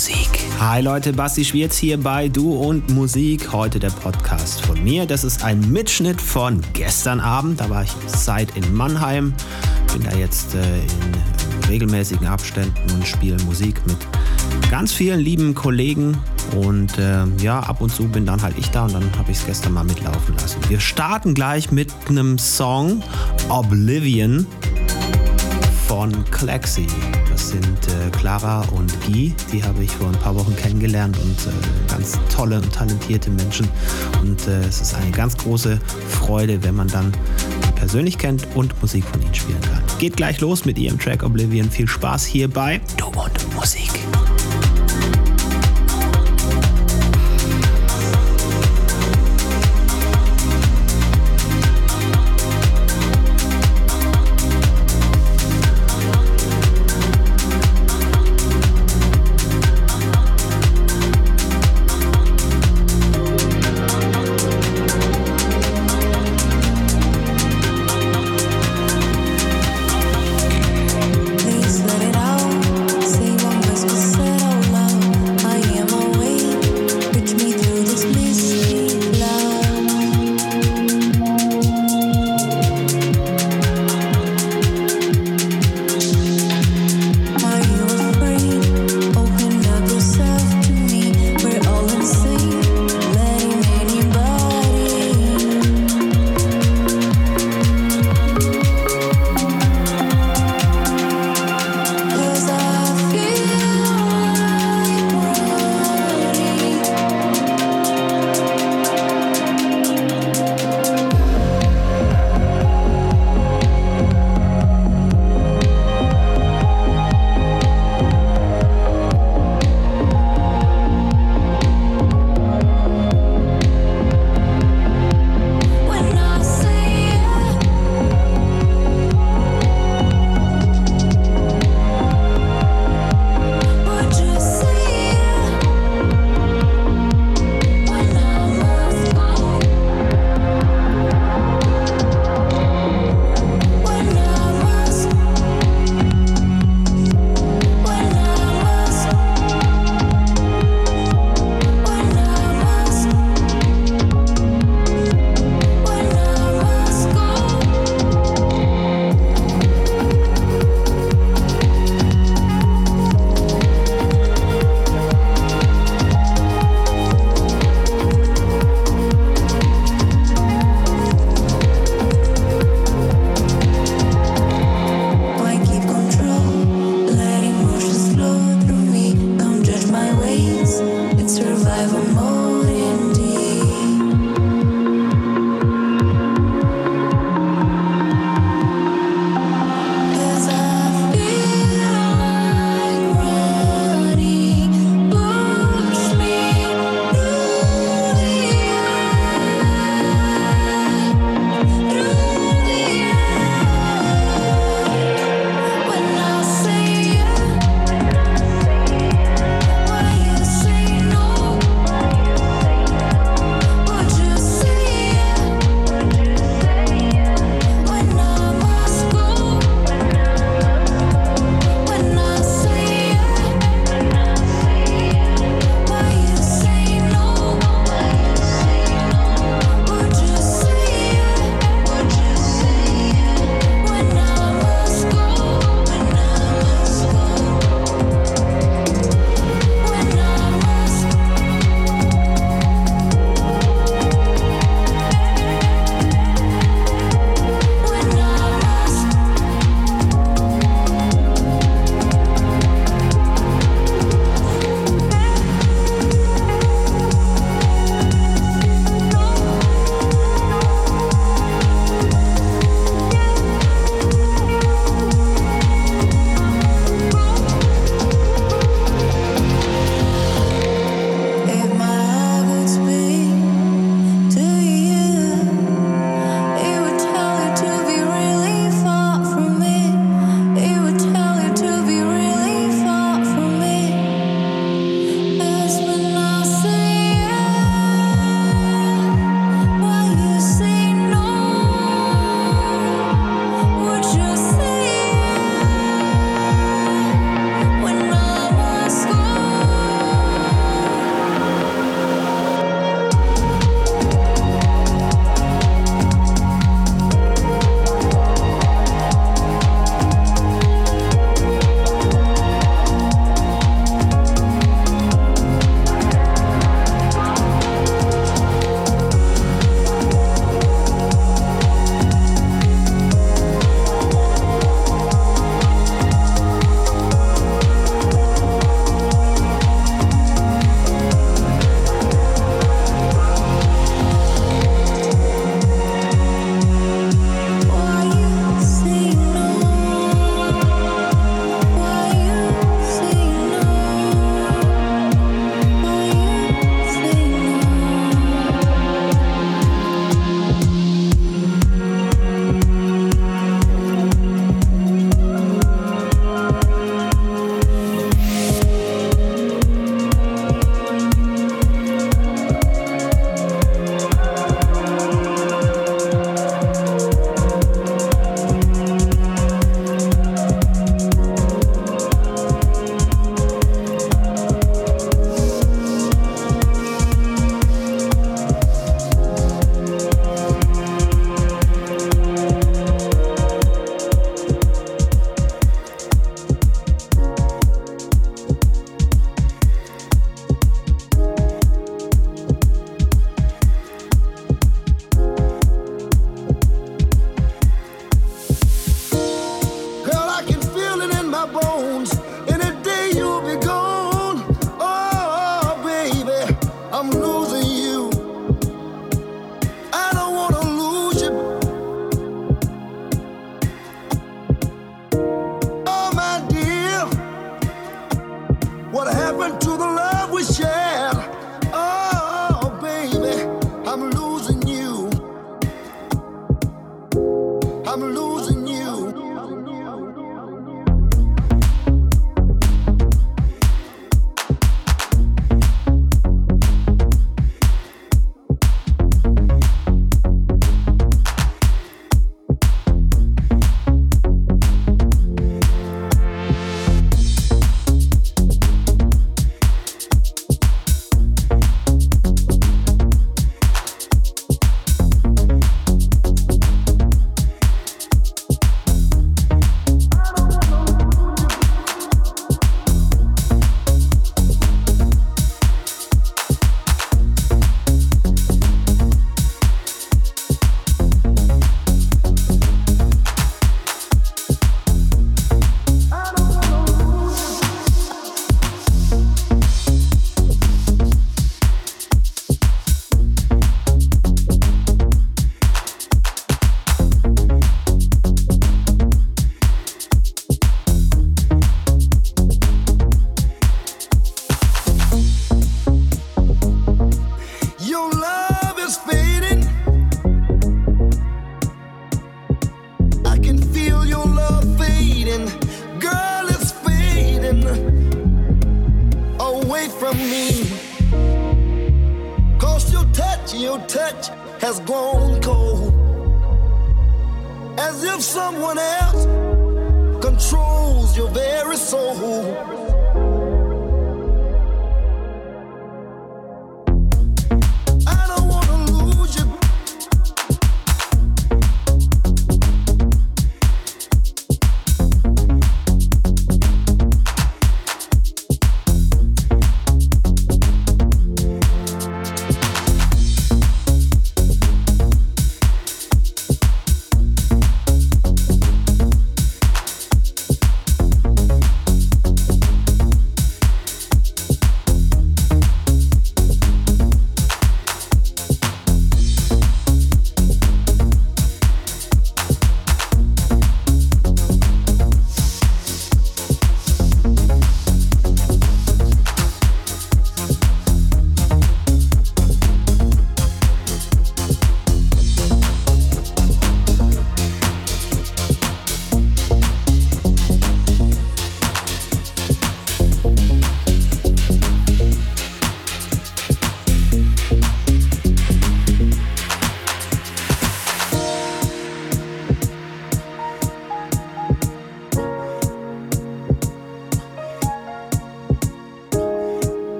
Musik. Hi Leute, Basti Schwierz hier bei Du und Musik. Heute der Podcast von mir. Das ist ein Mitschnitt von gestern Abend. Da war ich Zeit in Mannheim. Bin da jetzt äh, in regelmäßigen Abständen und spiele Musik mit ganz vielen lieben Kollegen. Und äh, ja, ab und zu bin dann halt ich da und dann habe ich es gestern mal mitlaufen lassen. Wir starten gleich mit einem Song Oblivion von Klexi. Das sind äh, Clara und Guy. Die habe ich vor ein paar Wochen kennengelernt und äh, ganz tolle und talentierte Menschen. Und äh, es ist eine ganz große Freude, wenn man dann persönlich kennt und Musik von ihnen spielen kann. Geht gleich los mit ihrem Track Oblivion. Viel Spaß hierbei. Du und Musik.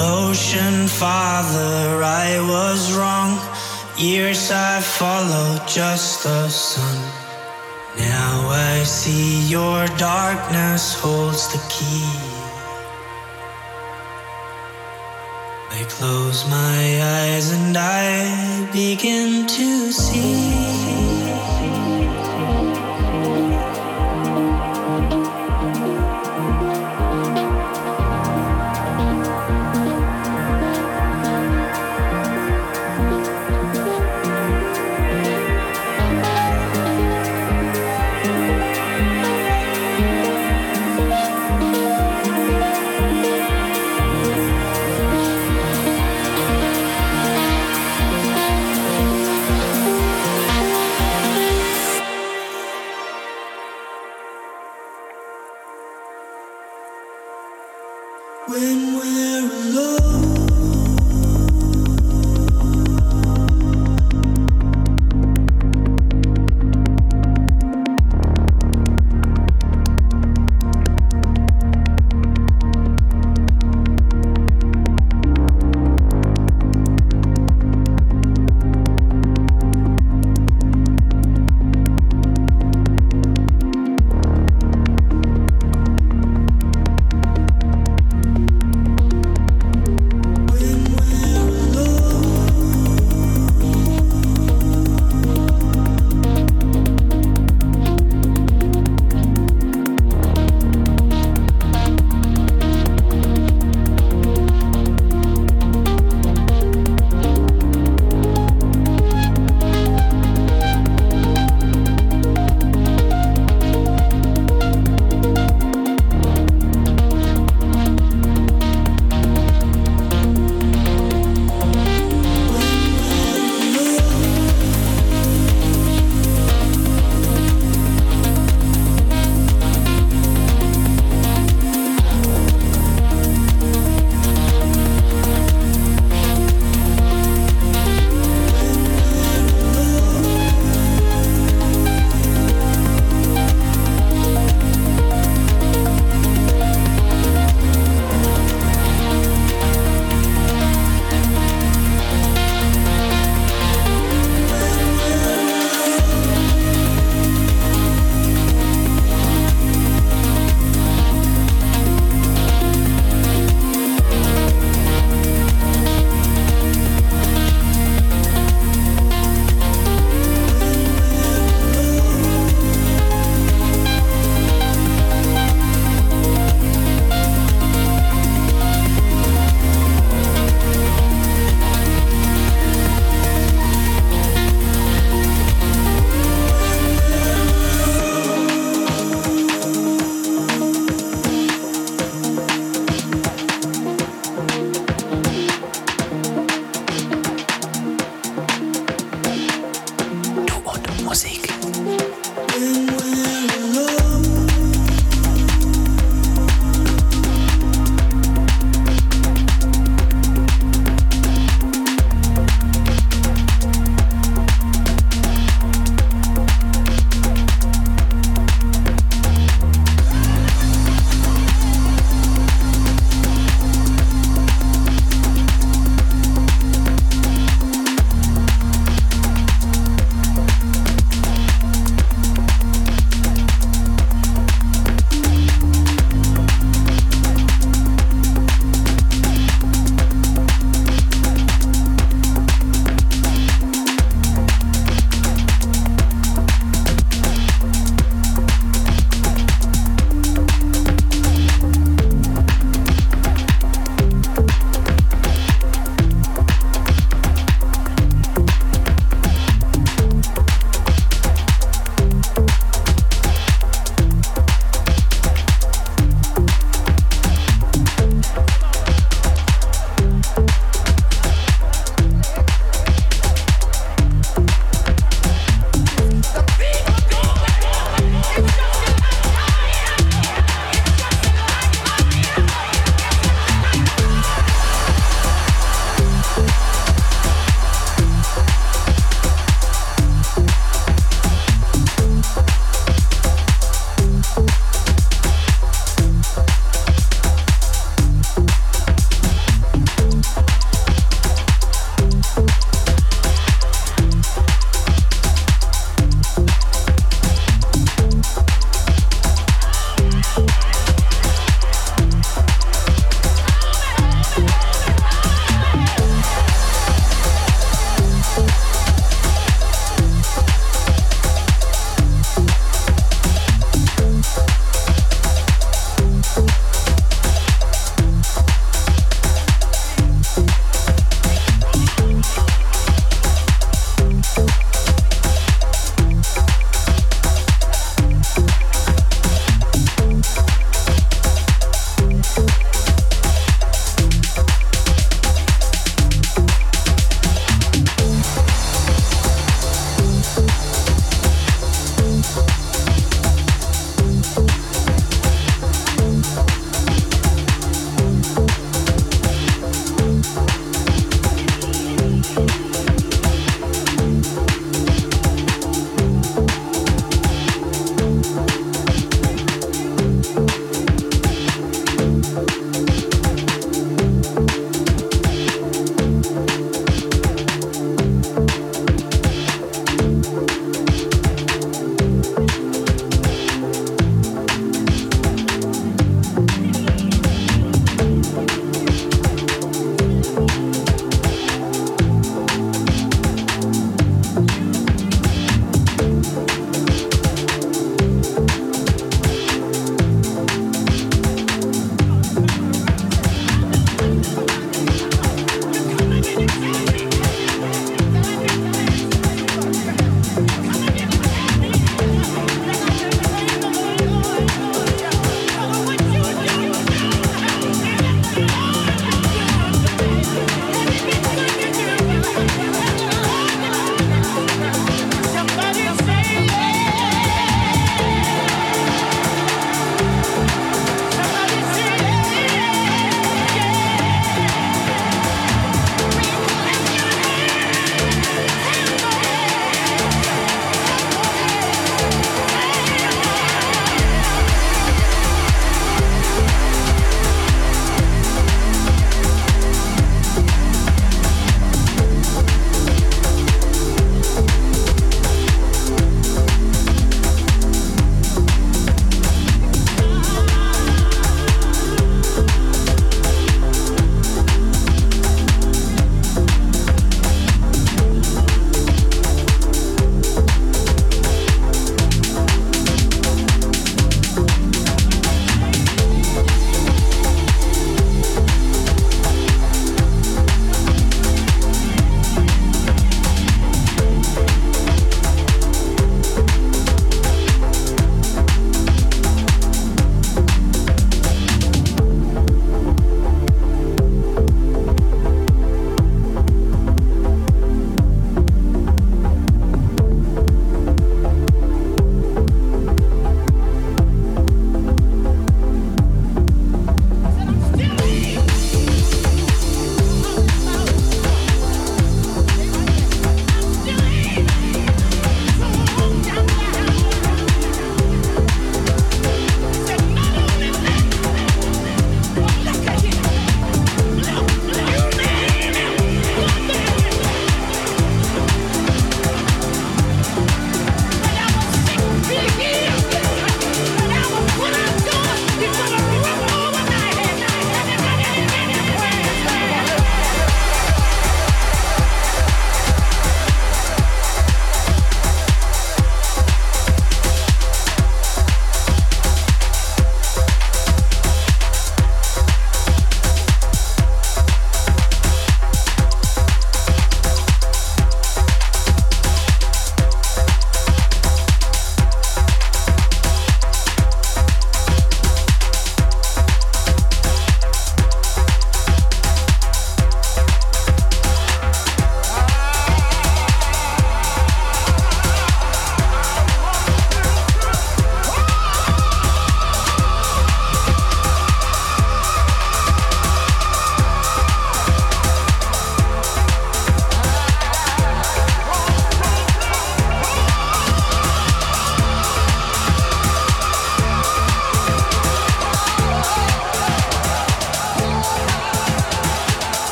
Ocean father, I was wrong. Years I followed just the sun. Now I see your darkness holds the key. I close my eyes and I begin to see.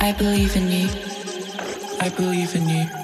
I believe in you. I believe in you.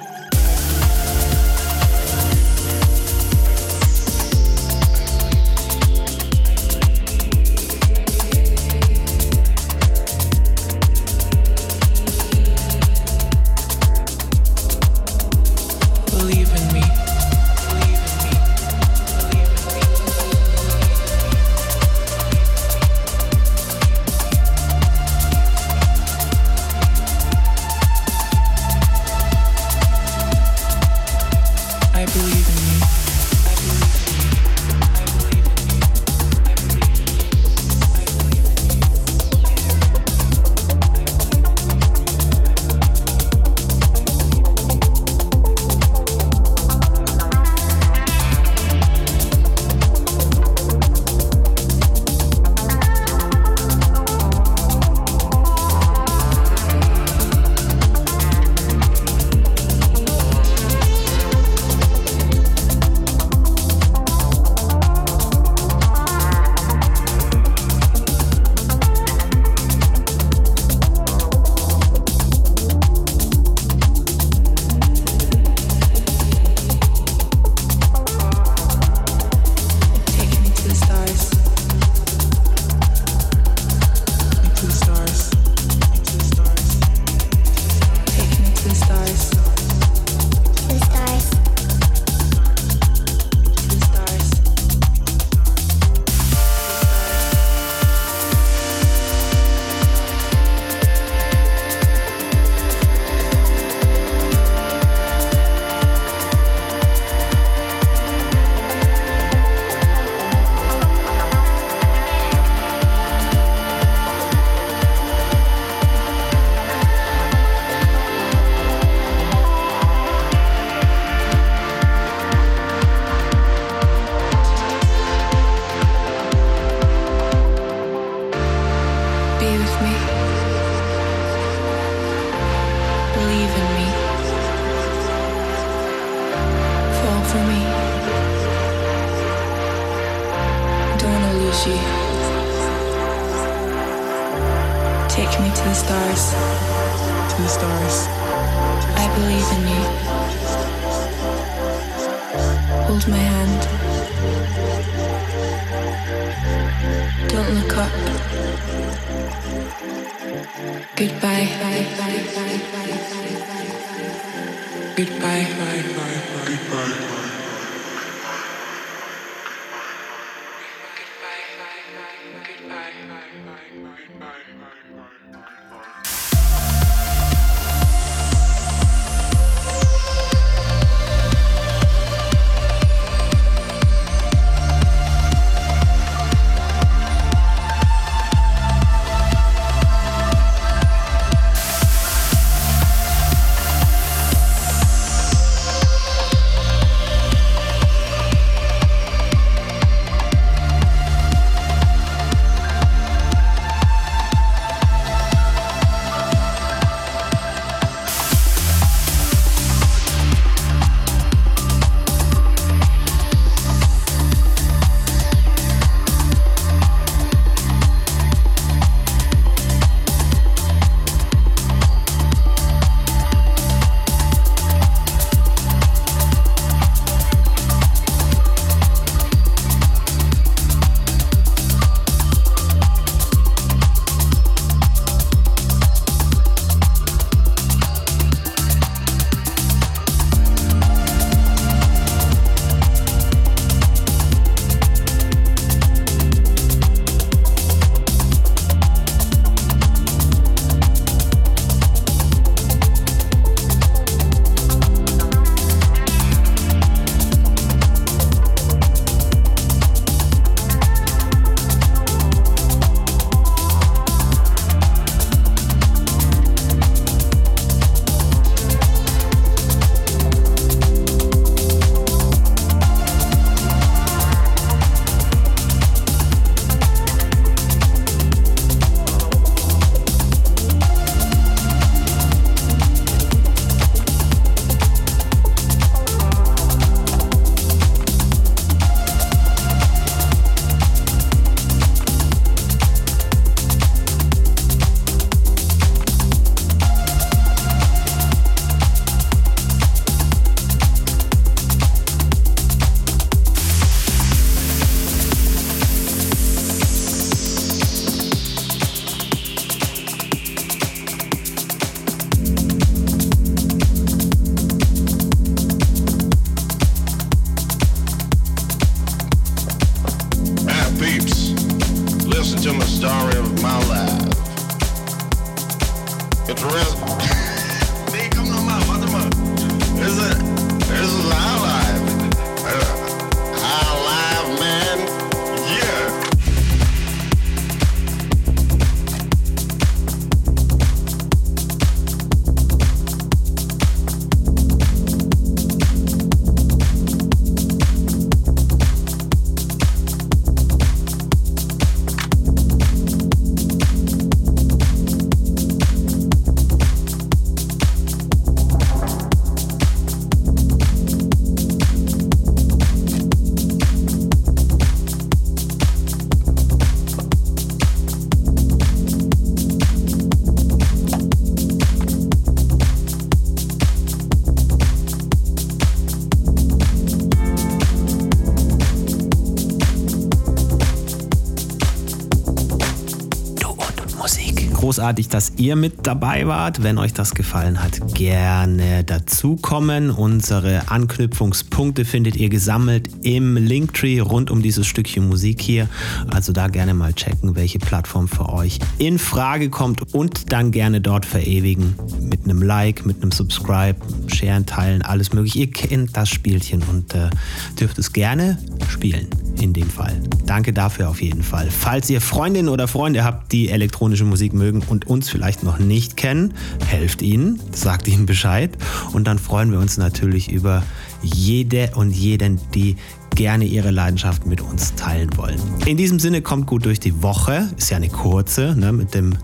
Großartig, dass ihr mit dabei wart. Wenn euch das gefallen hat, gerne dazukommen. Unsere Anknüpfungspunkte findet ihr gesammelt im Linktree rund um dieses Stückchen Musik hier. Also da gerne mal checken, welche Plattform für euch in Frage kommt und dann gerne dort verewigen mit einem Like, mit einem Subscribe, Sharen, Teilen, alles mögliche. Ihr kennt das Spielchen und äh, dürft es gerne spielen in dem Fall. Danke dafür auf jeden Fall. Falls ihr Freundinnen oder Freunde habt, die elektronische Musik mögen und uns vielleicht noch nicht kennen, helft ihnen, sagt ihnen Bescheid und dann freuen wir uns natürlich über jede und jeden, die gerne ihre Leidenschaft mit uns teilen wollen. In diesem Sinne kommt gut durch die Woche. Ist ja eine kurze, ne, mit dem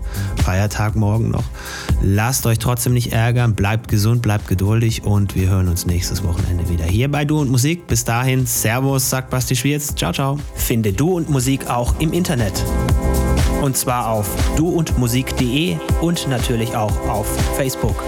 Feiertag morgen noch. Lasst euch trotzdem nicht ärgern, bleibt gesund, bleibt geduldig und wir hören uns nächstes Wochenende wieder hier bei Du und Musik. Bis dahin, Servus, sagt Basti Schwierz. Ciao, ciao. Finde Du und Musik auch im Internet. Und zwar auf duundmusik.de und natürlich auch auf Facebook.